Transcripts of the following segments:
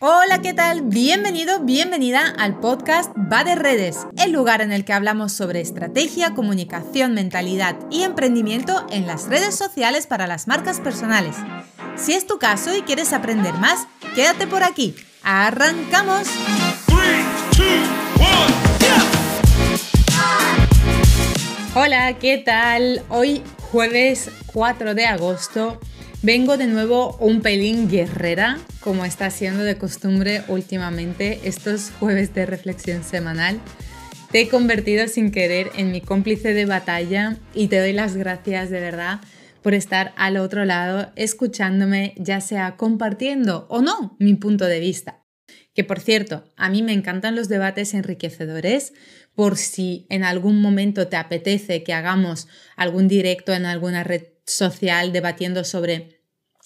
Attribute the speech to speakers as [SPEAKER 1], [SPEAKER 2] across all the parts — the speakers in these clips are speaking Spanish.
[SPEAKER 1] Hola, ¿qué tal? Bienvenido, bienvenida al podcast Va de Redes, el lugar en el que hablamos sobre estrategia, comunicación, mentalidad y emprendimiento en las redes sociales para las marcas personales. Si es tu caso y quieres aprender más, quédate por aquí. ¡Arrancamos! Hola, ¿qué tal? Hoy jueves 4 de agosto Vengo de nuevo un pelín guerrera, como está siendo de costumbre últimamente estos jueves de reflexión semanal. Te he convertido sin querer en mi cómplice de batalla y te doy las gracias de verdad por estar al otro lado escuchándome, ya sea compartiendo o no mi punto de vista. Que por cierto, a mí me encantan los debates enriquecedores, por si en algún momento te apetece que hagamos algún directo en alguna red social debatiendo sobre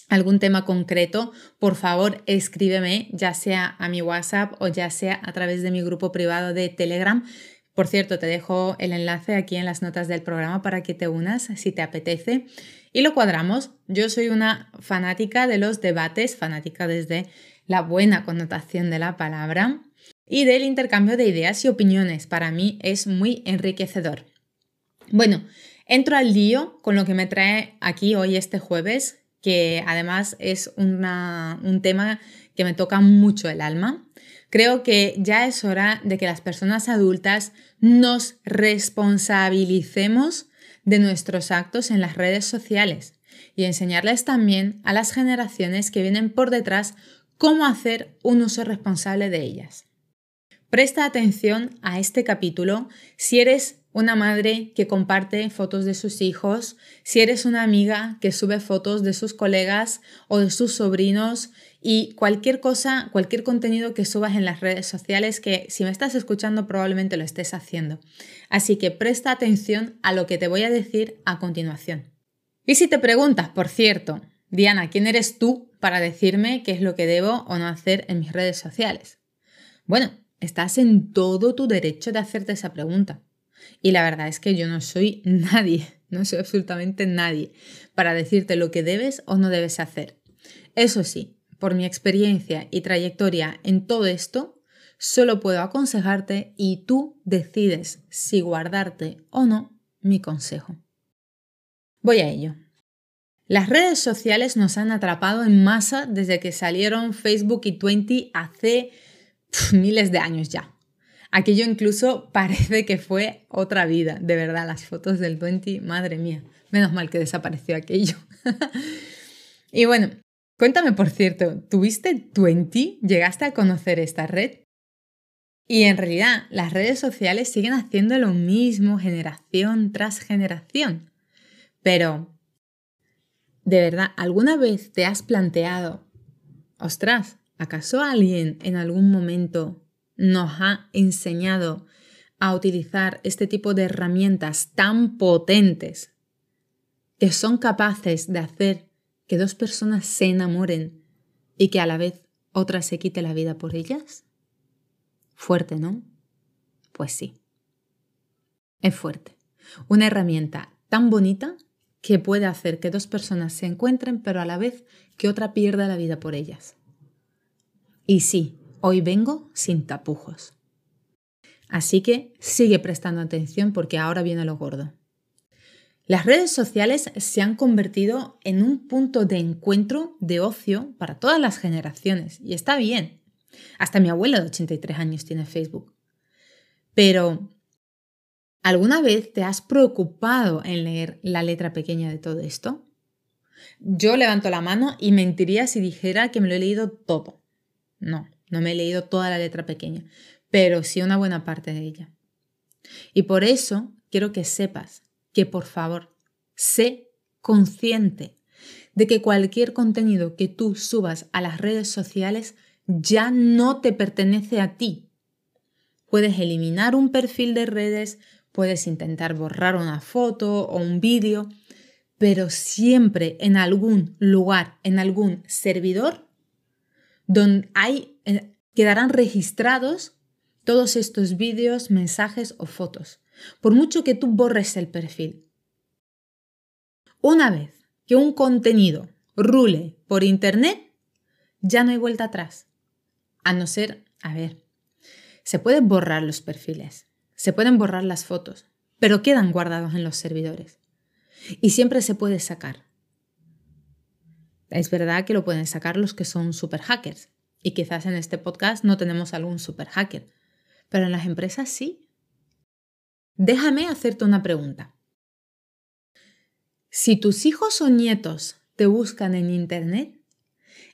[SPEAKER 1] algún tema concreto, por favor escríbeme, ya sea a mi WhatsApp o ya sea a través de mi grupo privado de Telegram. Por cierto, te dejo el enlace aquí en las notas del programa para que te unas si te apetece. Y lo cuadramos. Yo soy una fanática de los debates, fanática desde la buena connotación de la palabra y del intercambio de ideas y opiniones. Para mí es muy enriquecedor. Bueno, Entro al lío con lo que me trae aquí hoy este jueves, que además es un tema que me toca mucho el alma. Creo que ya es hora de que las personas adultas nos responsabilicemos de nuestros actos en las redes sociales y enseñarles también a las generaciones que vienen por detrás cómo hacer un uso responsable de ellas. Presta atención a este capítulo si eres una madre que comparte fotos de sus hijos, si eres una amiga que sube fotos de sus colegas o de sus sobrinos y cualquier cosa, cualquier contenido que subas en las redes sociales que si me estás escuchando probablemente lo estés haciendo. Así que presta atención a lo que te voy a decir a continuación. Y si te preguntas, por cierto, Diana, ¿quién eres tú para decirme qué es lo que debo o no hacer en mis redes sociales? Bueno, estás en todo tu derecho de hacerte esa pregunta. Y la verdad es que yo no soy nadie, no soy absolutamente nadie para decirte lo que debes o no debes hacer. Eso sí, por mi experiencia y trayectoria en todo esto, solo puedo aconsejarte y tú decides si guardarte o no mi consejo. Voy a ello. Las redes sociales nos han atrapado en masa desde que salieron Facebook y Twenty hace miles de años ya. Aquello incluso parece que fue otra vida, de verdad, las fotos del 20, madre mía, menos mal que desapareció aquello. y bueno, cuéntame por cierto, ¿tuviste 20? ¿Llegaste a conocer esta red? Y en realidad las redes sociales siguen haciendo lo mismo generación tras generación. Pero, de verdad, ¿alguna vez te has planteado, ostras, ¿acaso alguien en algún momento nos ha enseñado a utilizar este tipo de herramientas tan potentes que son capaces de hacer que dos personas se enamoren y que a la vez otra se quite la vida por ellas? Fuerte, ¿no? Pues sí. Es fuerte. Una herramienta tan bonita que puede hacer que dos personas se encuentren, pero a la vez que otra pierda la vida por ellas. Y sí, Hoy vengo sin tapujos. Así que sigue prestando atención porque ahora viene lo gordo. Las redes sociales se han convertido en un punto de encuentro, de ocio para todas las generaciones y está bien. Hasta mi abuela de 83 años tiene Facebook. Pero, ¿alguna vez te has preocupado en leer la letra pequeña de todo esto? Yo levanto la mano y mentiría si dijera que me lo he leído todo. No, no me he leído toda la letra pequeña, pero sí una buena parte de ella. Y por eso quiero que sepas que por favor, sé consciente de que cualquier contenido que tú subas a las redes sociales ya no te pertenece a ti. Puedes eliminar un perfil de redes, puedes intentar borrar una foto o un vídeo, pero siempre en algún lugar, en algún servidor, donde hay, eh, quedarán registrados todos estos vídeos, mensajes o fotos, por mucho que tú borres el perfil. Una vez que un contenido rule por Internet, ya no hay vuelta atrás. A no ser, a ver, se pueden borrar los perfiles, se pueden borrar las fotos, pero quedan guardados en los servidores. Y siempre se puede sacar. Es verdad que lo pueden sacar los que son super hackers. Y quizás en este podcast no tenemos algún super hacker. Pero en las empresas sí. Déjame hacerte una pregunta. Si tus hijos o nietos te buscan en Internet,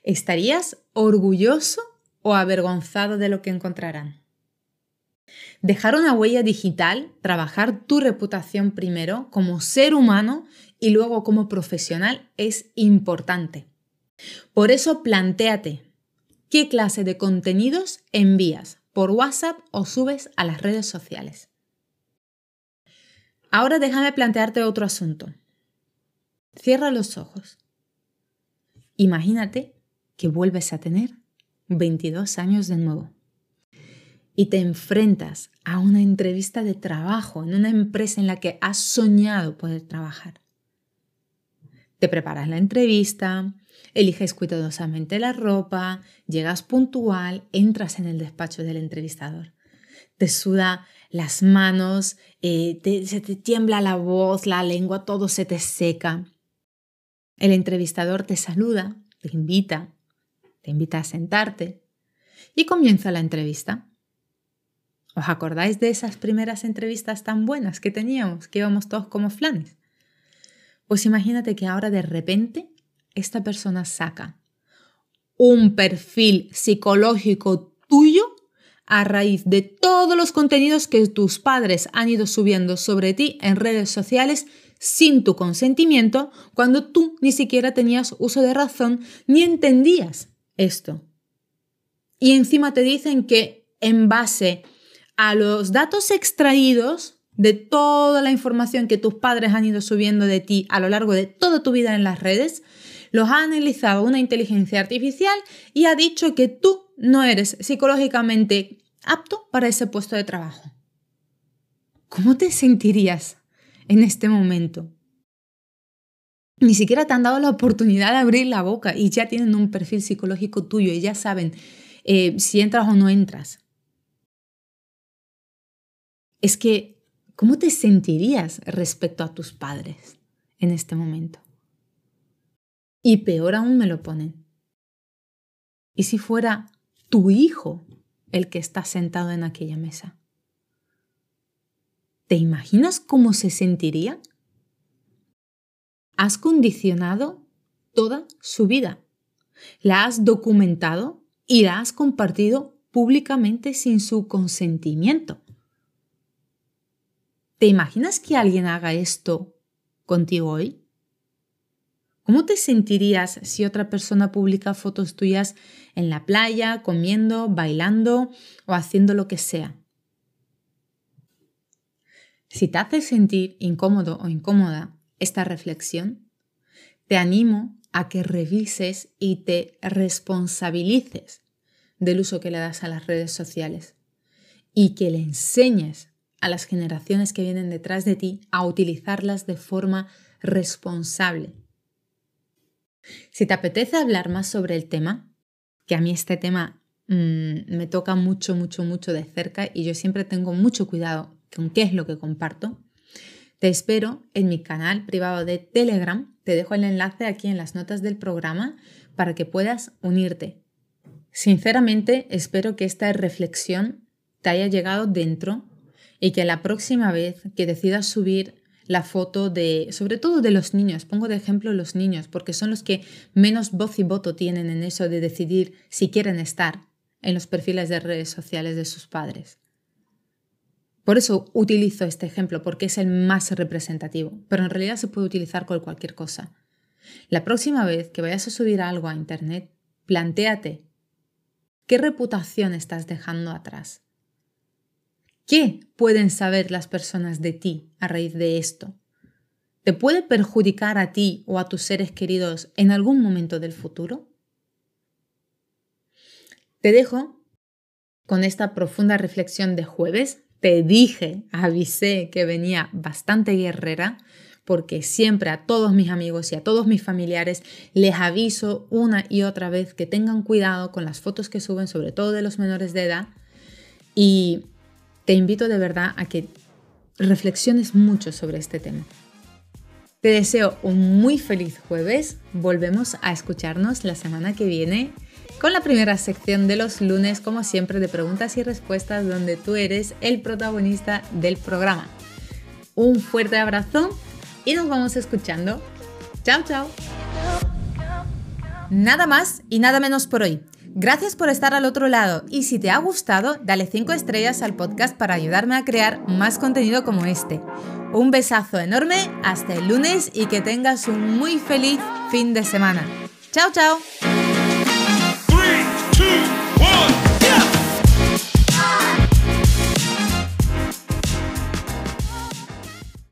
[SPEAKER 1] ¿estarías orgulloso o avergonzado de lo que encontrarán? Dejar una huella digital, trabajar tu reputación primero como ser humano y luego como profesional es importante. Por eso plantéate qué clase de contenidos envías por WhatsApp o subes a las redes sociales. Ahora déjame plantearte otro asunto. Cierra los ojos. Imagínate que vuelves a tener 22 años de nuevo y te enfrentas a una entrevista de trabajo en una empresa en la que has soñado poder trabajar. Te preparas la entrevista, eliges cuidadosamente la ropa, llegas puntual, entras en el despacho del entrevistador. Te suda las manos, eh, se te tiembla la voz, la lengua, todo se te seca. El entrevistador te saluda, te invita, te invita a sentarte y comienza la entrevista. ¿Os acordáis de esas primeras entrevistas tan buenas que teníamos, que íbamos todos como flanes? Pues imagínate que ahora de repente esta persona saca un perfil psicológico tuyo a raíz de todos los contenidos que tus padres han ido subiendo sobre ti en redes sociales sin tu consentimiento cuando tú ni siquiera tenías uso de razón ni entendías esto. Y encima te dicen que en base a los datos extraídos de toda la información que tus padres han ido subiendo de ti a lo largo de toda tu vida en las redes, los ha analizado una inteligencia artificial y ha dicho que tú no eres psicológicamente apto para ese puesto de trabajo. ¿Cómo te sentirías en este momento. Ni siquiera te han dado la oportunidad de abrir la boca y ya tienen un perfil psicológico tuyo y ya saben eh, si entras o no entras. Es que, ¿cómo te sentirías respecto a tus padres en este momento? Y peor aún me lo ponen. ¿Y si fuera tu hijo el que está sentado en aquella mesa? ¿Te imaginas cómo se sentiría? Has condicionado toda su vida. La has documentado y la has compartido públicamente sin su consentimiento. ¿Te imaginas que alguien haga esto contigo hoy? ¿Cómo te sentirías si otra persona publica fotos tuyas en la playa, comiendo, bailando o haciendo lo que sea? Si te hace sentir incómodo o incómoda esta reflexión, te animo a que revises y te responsabilices del uso que le das a las redes sociales y que le enseñes a las generaciones que vienen detrás de ti a utilizarlas de forma responsable. Si te apetece hablar más sobre el tema, que a mí este tema mm, me toca mucho, mucho, mucho de cerca y yo siempre tengo mucho cuidado con qué es lo que comparto, te espero en mi canal privado de Telegram. Te dejo el enlace aquí en las notas del programa para que puedas unirte. Sinceramente, espero que esta reflexión te haya llegado dentro y que la próxima vez que decidas subir la foto de, sobre todo de los niños, pongo de ejemplo los niños, porque son los que menos voz y voto tienen en eso de decidir si quieren estar en los perfiles de redes sociales de sus padres. Por eso utilizo este ejemplo, porque es el más representativo, pero en realidad se puede utilizar con cualquier cosa. La próxima vez que vayas a subir algo a Internet, plantéate qué reputación estás dejando atrás. ¿Qué pueden saber las personas de ti a raíz de esto? ¿Te puede perjudicar a ti o a tus seres queridos en algún momento del futuro? Te dejo con esta profunda reflexión de jueves te dije, avisé que venía bastante guerrera, porque siempre a todos mis amigos y a todos mis familiares les aviso una y otra vez que tengan cuidado con las fotos que suben, sobre todo de los menores de edad. Y te invito de verdad a que reflexiones mucho sobre este tema. Te deseo un muy feliz jueves. Volvemos a escucharnos la semana que viene con la primera sección de los lunes, como siempre, de preguntas y respuestas, donde tú eres el protagonista del programa. Un fuerte abrazo y nos vamos escuchando. Chao, chao. Nada más y nada menos por hoy. Gracias por estar al otro lado y si te ha gustado, dale 5 estrellas al podcast para ayudarme a crear más contenido como este. Un besazo enorme, hasta el lunes y que tengas un muy feliz fin de semana. Chao, chao.